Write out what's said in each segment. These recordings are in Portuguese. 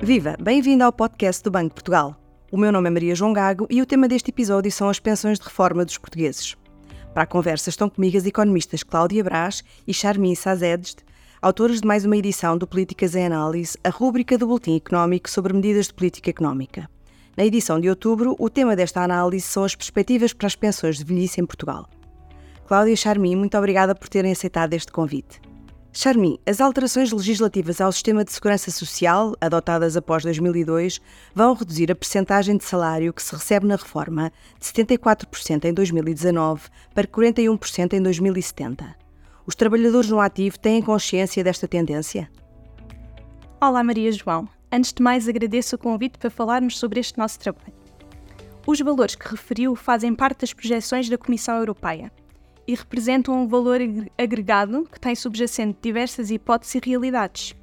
Viva! Bem-vindo ao podcast do Banco de Portugal. O meu nome é Maria João Gago e o tema deste episódio são as pensões de reforma dos portugueses. Para a conversa estão comigo as economistas Cláudia Brás e Charmin Sazedes, autores de mais uma edição do Políticas em Análise, a rúbrica do Boletim Económico sobre medidas de política económica. Na edição de outubro, o tema desta análise são as perspectivas para as pensões de velhice em Portugal. Cláudia e Charmin, muito obrigada por terem aceitado este convite. Charmin, as alterações legislativas ao sistema de segurança social, adotadas após 2002, vão reduzir a percentagem de salário que se recebe na reforma de 74% em 2019 para 41% em 2070. Os trabalhadores no ativo têm consciência desta tendência? Olá, Maria João. Antes de mais, agradeço o convite para falarmos sobre este nosso trabalho. Os valores que referiu fazem parte das projeções da Comissão Europeia e representam um valor agregado que tem subjacente diversas hipóteses e realidades.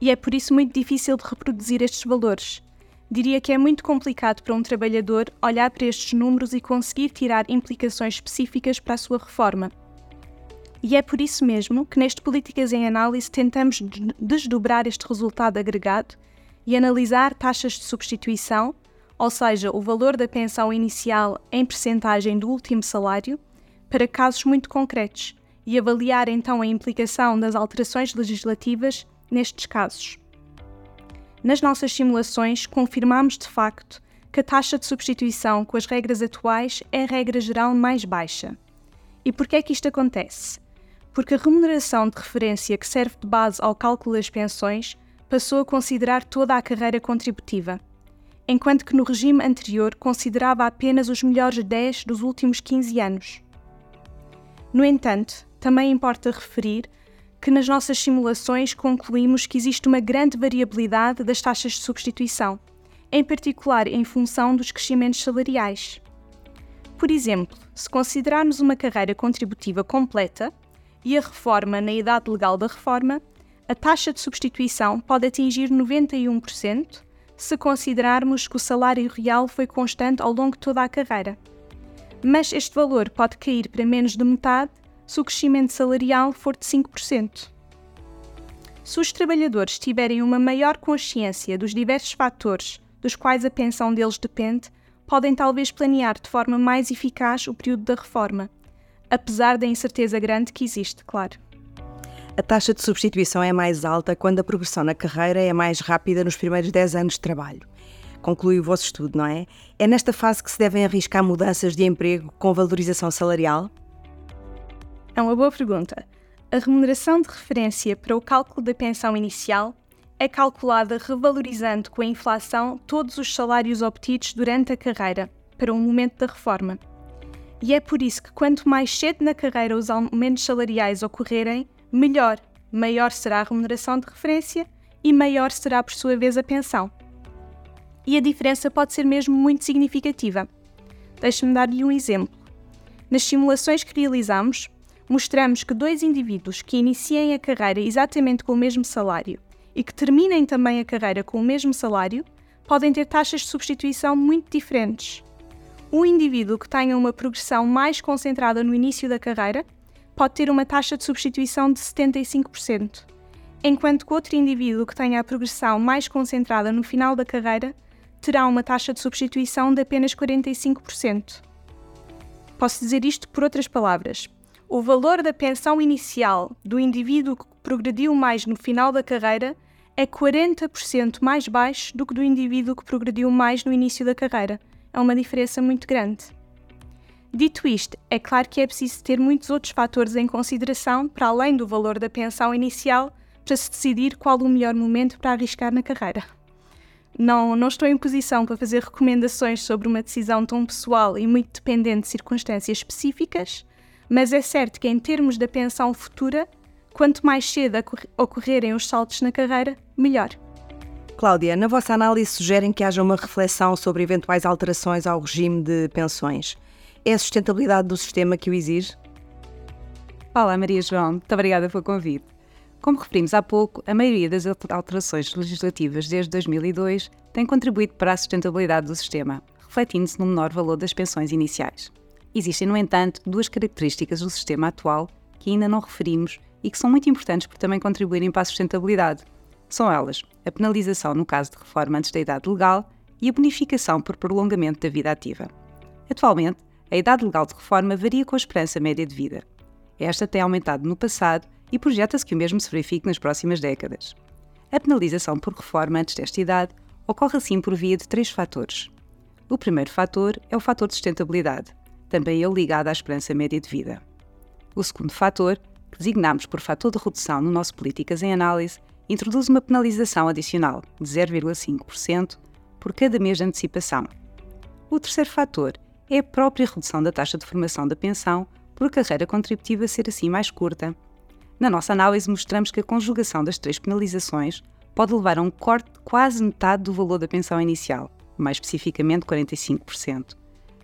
E é por isso muito difícil de reproduzir estes valores. Diria que é muito complicado para um trabalhador olhar para estes números e conseguir tirar implicações específicas para a sua reforma. E é por isso mesmo que neste Políticas em Análise tentamos desdobrar este resultado agregado e analisar taxas de substituição, ou seja, o valor da pensão inicial em percentagem do último salário, para casos muito concretos e avaliar então a implicação das alterações legislativas nestes casos. Nas nossas simulações, confirmamos de facto que a taxa de substituição com as regras atuais é a regra geral mais baixa. E por que é que isto acontece? porque a remuneração de referência que serve de base ao cálculo das pensões passou a considerar toda a carreira contributiva, enquanto que no regime anterior considerava apenas os melhores 10 dos últimos 15 anos. No entanto, também importa referir que nas nossas simulações concluímos que existe uma grande variabilidade das taxas de substituição, em particular em função dos crescimentos salariais. Por exemplo, se considerarmos uma carreira contributiva completa, e a reforma na idade legal da reforma, a taxa de substituição pode atingir 91% se considerarmos que o salário real foi constante ao longo de toda a carreira. Mas este valor pode cair para menos de metade se o crescimento salarial for de 5%. Se os trabalhadores tiverem uma maior consciência dos diversos fatores dos quais a pensão deles depende, podem talvez planear de forma mais eficaz o período da reforma apesar da incerteza grande que existe, claro. A taxa de substituição é mais alta quando a progressão na carreira é mais rápida nos primeiros 10 anos de trabalho. Conclui o vosso estudo, não é? É nesta fase que se devem arriscar mudanças de emprego com valorização salarial? É uma boa pergunta. A remuneração de referência para o cálculo da pensão inicial é calculada revalorizando com a inflação todos os salários obtidos durante a carreira, para o momento da reforma. E é por isso que quanto mais cedo na carreira os aumentos salariais ocorrerem, melhor, maior será a remuneração de referência e maior será por sua vez a pensão. E a diferença pode ser mesmo muito significativa. Deixe-me dar-lhe um exemplo. Nas simulações que realizamos, mostramos que dois indivíduos que iniciem a carreira exatamente com o mesmo salário e que terminem também a carreira com o mesmo salário podem ter taxas de substituição muito diferentes um indivíduo que tenha uma progressão mais concentrada no início da carreira pode ter uma taxa de substituição de 75%, enquanto que outro indivíduo que tenha a progressão mais concentrada no final da carreira terá uma taxa de substituição de apenas 45%. Posso dizer isto por outras palavras. O valor da pensão inicial do indivíduo que progrediu mais no final da carreira é 40% mais baixo do que do indivíduo que progrediu mais no início da carreira é uma diferença muito grande. Dito isto, é claro que é preciso ter muitos outros fatores em consideração para além do valor da pensão inicial para se decidir qual o melhor momento para arriscar na carreira. Não, não estou em posição para fazer recomendações sobre uma decisão tão pessoal e muito dependente de circunstâncias específicas, mas é certo que, em termos da pensão futura, quanto mais cedo ocorrerem os saltos na carreira, melhor. Cláudia, na vossa análise sugerem que haja uma reflexão sobre eventuais alterações ao regime de pensões. É a sustentabilidade do sistema que o exige? Olá, Maria João. Muito obrigada pelo convite. Como referimos há pouco, a maioria das alterações legislativas desde 2002 tem contribuído para a sustentabilidade do sistema, refletindo-se no menor valor das pensões iniciais. Existem, no entanto, duas características do sistema atual que ainda não referimos e que são muito importantes por também contribuírem para a sustentabilidade. São elas a penalização no caso de reforma antes da idade legal e a bonificação por prolongamento da vida ativa. Atualmente, a idade legal de reforma varia com a esperança média de vida. Esta tem aumentado no passado e projeta-se que o mesmo se verifique nas próximas décadas. A penalização por reforma antes desta idade ocorre assim por via de três fatores. O primeiro fator é o fator de sustentabilidade, também ele ligado à esperança média de vida. O segundo fator, que designamos por fator de redução no nosso Políticas em Análise, introduz uma penalização adicional de 0,5% por cada mês de antecipação. O terceiro fator é a própria redução da taxa de formação da pensão por a carreira contributiva ser assim mais curta. Na nossa análise, mostramos que a conjugação das três penalizações pode levar a um corte de quase metade do valor da pensão inicial, mais especificamente 45%.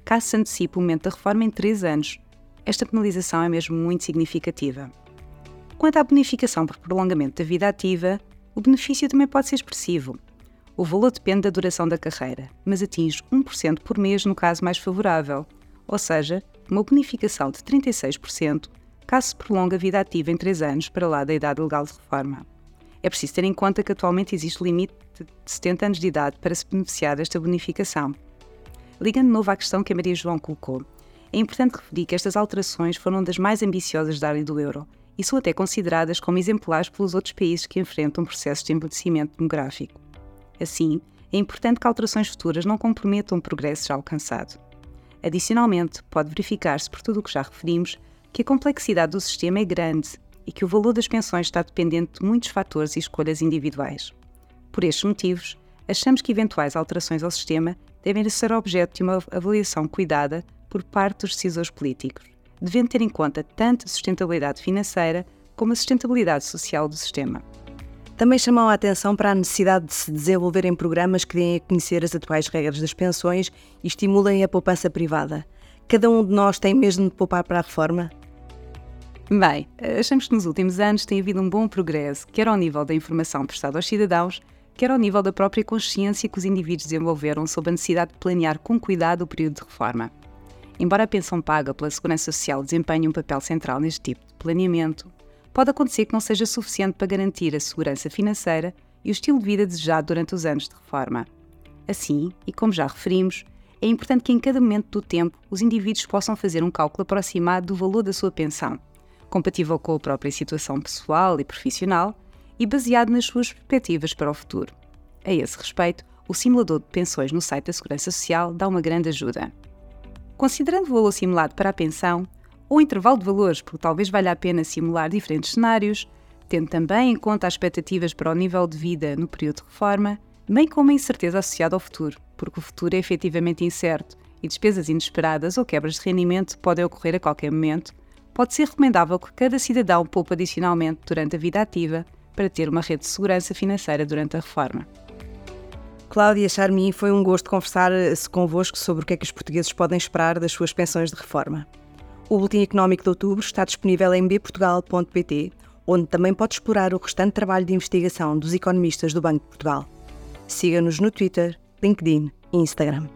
Caso se antecipe o momento da reforma em 3 anos, esta penalização é mesmo muito significativa. Quanto à bonificação por prolongamento da vida ativa, o benefício também pode ser expressivo. O valor depende da duração da carreira, mas atinge 1% por mês no caso mais favorável, ou seja, uma bonificação de 36% caso se prolongue a vida ativa em 3 anos para lá da idade legal de reforma. É preciso ter em conta que atualmente existe limite de 70 anos de idade para se beneficiar desta bonificação. Ligando de novo à questão que a Maria João colocou, é importante referir que estas alterações foram das mais ambiciosas da área do euro e são até consideradas como exemplares pelos outros países que enfrentam processos de envelhecimento demográfico. Assim, é importante que alterações futuras não comprometam o progresso já alcançado. Adicionalmente, pode verificar-se por tudo o que já referimos que a complexidade do sistema é grande e que o valor das pensões está dependente de muitos fatores e escolhas individuais. Por estes motivos, achamos que eventuais alterações ao sistema devem ser objeto de uma avaliação cuidada por parte dos decisores políticos, devendo ter em conta tanto a sustentabilidade financeira como a sustentabilidade social do sistema. Também chamam a atenção para a necessidade de se desenvolverem programas que deem a conhecer as atuais regras das pensões e estimulem a poupança privada. Cada um de nós tem mesmo de poupar para a reforma? Bem, achamos que nos últimos anos tem havido um bom progresso, quer ao nível da informação prestada aos cidadãos, quer ao nível da própria consciência que os indivíduos desenvolveram sobre a necessidade de planear com cuidado o período de reforma. Embora a pensão paga pela Segurança Social desempenhe um papel central neste tipo de planeamento, pode acontecer que não seja suficiente para garantir a segurança financeira e o estilo de vida desejado durante os anos de reforma. Assim, e como já referimos, é importante que em cada momento do tempo os indivíduos possam fazer um cálculo aproximado do valor da sua pensão, compatível com a própria situação pessoal e profissional e baseado nas suas perspectivas para o futuro. A esse respeito, o simulador de pensões no site da Segurança Social dá uma grande ajuda. Considerando o valor simulado para a pensão, ou intervalo de valores, porque talvez valha a pena simular diferentes cenários, tendo também em conta as expectativas para o nível de vida no período de reforma, bem como a incerteza associada ao futuro, porque o futuro é efetivamente incerto e despesas inesperadas ou quebras de rendimento podem ocorrer a qualquer momento, pode ser recomendável que cada cidadão poupe adicionalmente durante a vida ativa para ter uma rede de segurança financeira durante a reforma. Cláudia Charmin, foi um gosto conversar-se convosco sobre o que é que os portugueses podem esperar das suas pensões de reforma. O Boletim Económico de Outubro está disponível em bportugal.pt, onde também pode explorar o restante trabalho de investigação dos economistas do Banco de Portugal. Siga-nos no Twitter, LinkedIn e Instagram.